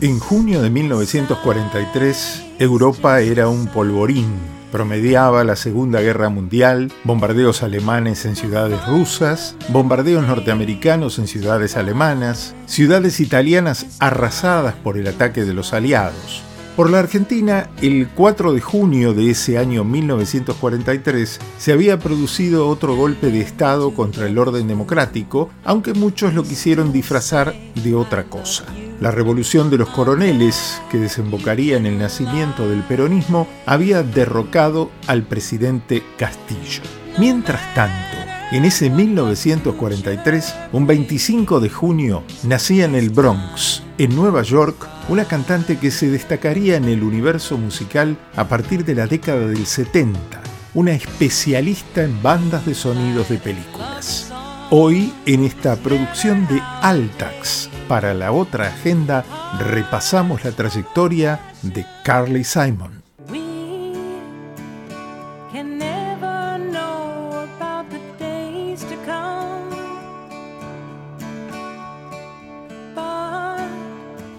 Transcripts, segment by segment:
En junio de 1943, Europa era un polvorín. Promediaba la Segunda Guerra Mundial, bombardeos alemanes en ciudades rusas, bombardeos norteamericanos en ciudades alemanas, ciudades italianas arrasadas por el ataque de los aliados. Por la Argentina, el 4 de junio de ese año 1943 se había producido otro golpe de Estado contra el orden democrático, aunque muchos lo quisieron disfrazar de otra cosa. La revolución de los coroneles, que desembocaría en el nacimiento del peronismo, había derrocado al presidente Castillo. Mientras tanto, en ese 1943, un 25 de junio, nacía en el Bronx, en Nueva York, una cantante que se destacaría en el universo musical a partir de la década del 70, una especialista en bandas de sonidos de películas. Hoy, en esta producción de Altax, para la otra agenda, repasamos la trayectoria de Carly Simon.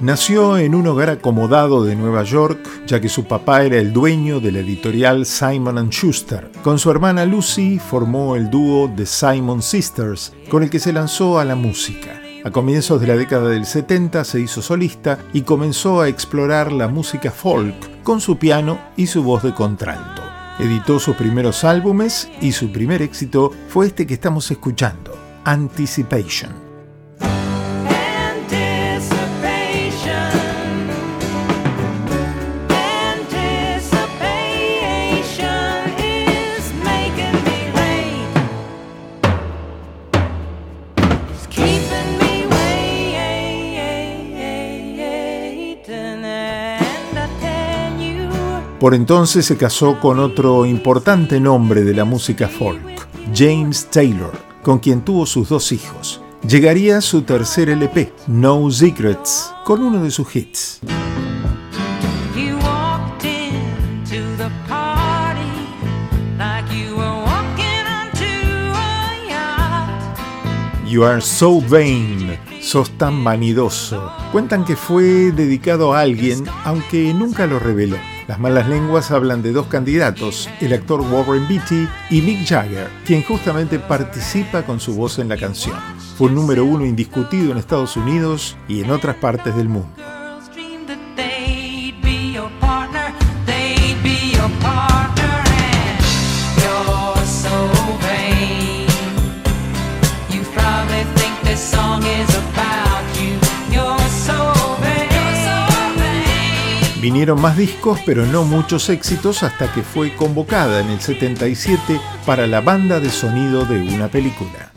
Nació en un hogar acomodado de Nueva York, ya que su papá era el dueño de la editorial Simon ⁇ Schuster. Con su hermana Lucy formó el dúo The Simon Sisters, con el que se lanzó a la música. A comienzos de la década del 70 se hizo solista y comenzó a explorar la música folk con su piano y su voz de contralto. Editó sus primeros álbumes y su primer éxito fue este que estamos escuchando, Anticipation. Por entonces se casó con otro importante nombre de la música folk, James Taylor, con quien tuvo sus dos hijos. Llegaría su tercer LP, No Secrets, con uno de sus hits. You are so vain, sos tan vanidoso. Cuentan que fue dedicado a alguien, aunque nunca lo reveló. Las malas lenguas hablan de dos candidatos, el actor Warren Beatty y Mick Jagger, quien justamente participa con su voz en la canción. Fue un número uno indiscutido en Estados Unidos y en otras partes del mundo. Vinieron más discos, pero no muchos éxitos hasta que fue convocada en el 77 para la banda de sonido de una película.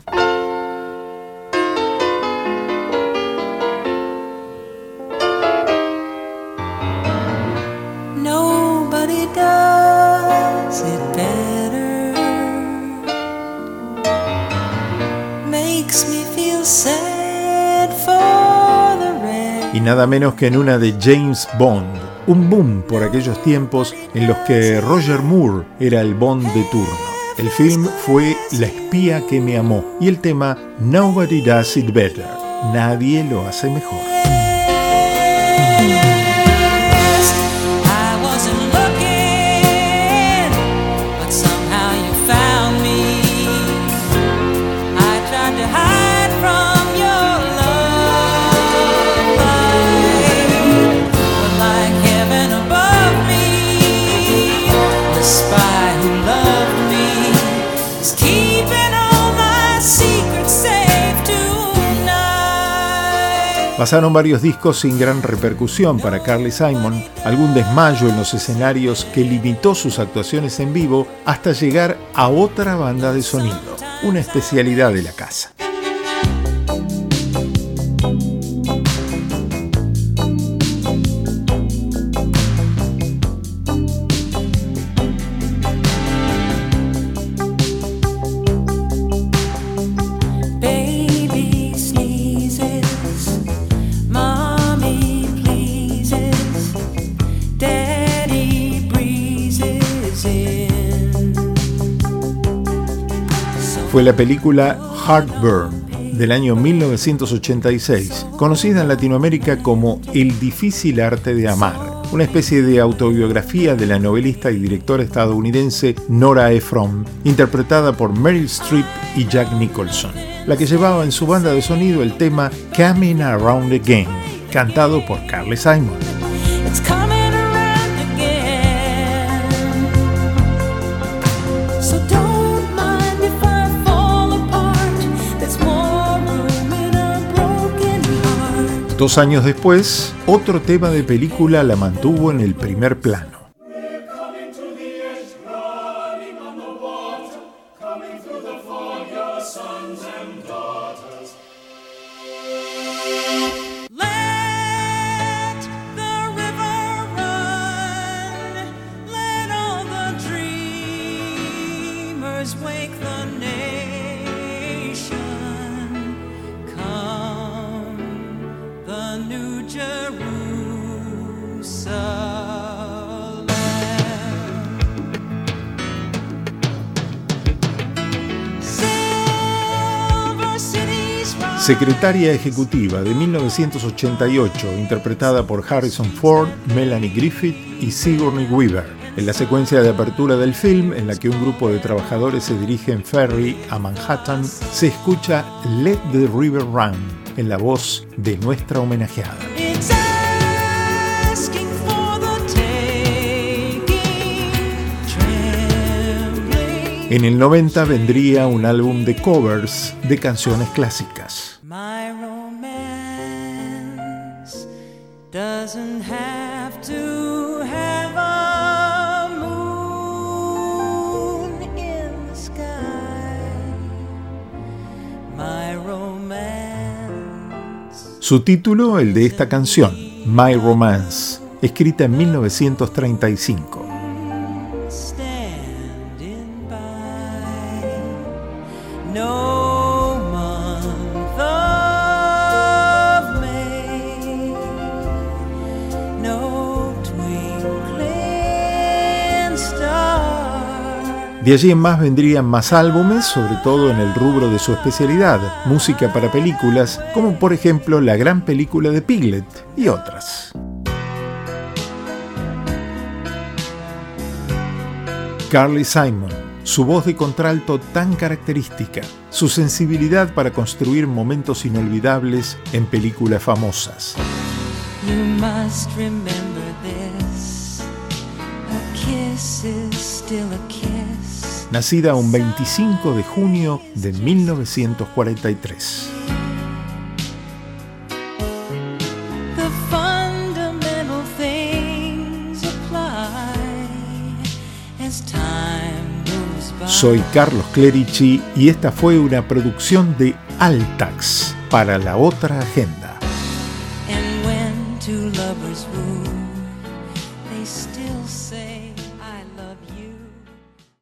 y nada menos que en una de James Bond un boom por aquellos tiempos en los que Roger Moore era el Bond de turno. El film fue La espía que me amó y el tema Nobody Does It Better. Nadie lo hace mejor. Pasaron varios discos sin gran repercusión para Carly Simon, algún desmayo en los escenarios que limitó sus actuaciones en vivo hasta llegar a otra banda de sonido, una especialidad de la casa. Fue la película Heartburn del año 1986, conocida en Latinoamérica como El difícil arte de amar una especie de autobiografía de la novelista y directora estadounidense Nora Ephron, interpretada por Meryl Streep y Jack Nicholson, la que llevaba en su banda de sonido el tema Coming Around Again, cantado por Carly Simon. Dos años después, otro tema de película la mantuvo en el primer plano. Secretaria Ejecutiva de 1988, interpretada por Harrison Ford, Melanie Griffith y Sigourney Weaver. En la secuencia de apertura del film, en la que un grupo de trabajadores se dirige en ferry a Manhattan, se escucha Let the River Run, en la voz de nuestra homenajeada. En el 90 vendría un álbum de covers de canciones clásicas. Su título, el de esta canción, My Romance, escrita en 1935. De allí en más vendrían más álbumes, sobre todo en el rubro de su especialidad, música para películas, como por ejemplo la gran película de Piglet y otras. Carly Simon, su voz de contralto tan característica, su sensibilidad para construir momentos inolvidables en películas famosas. Nacida un 25 de junio de 1943. Soy Carlos Clerici y esta fue una producción de Altax para la otra agenda.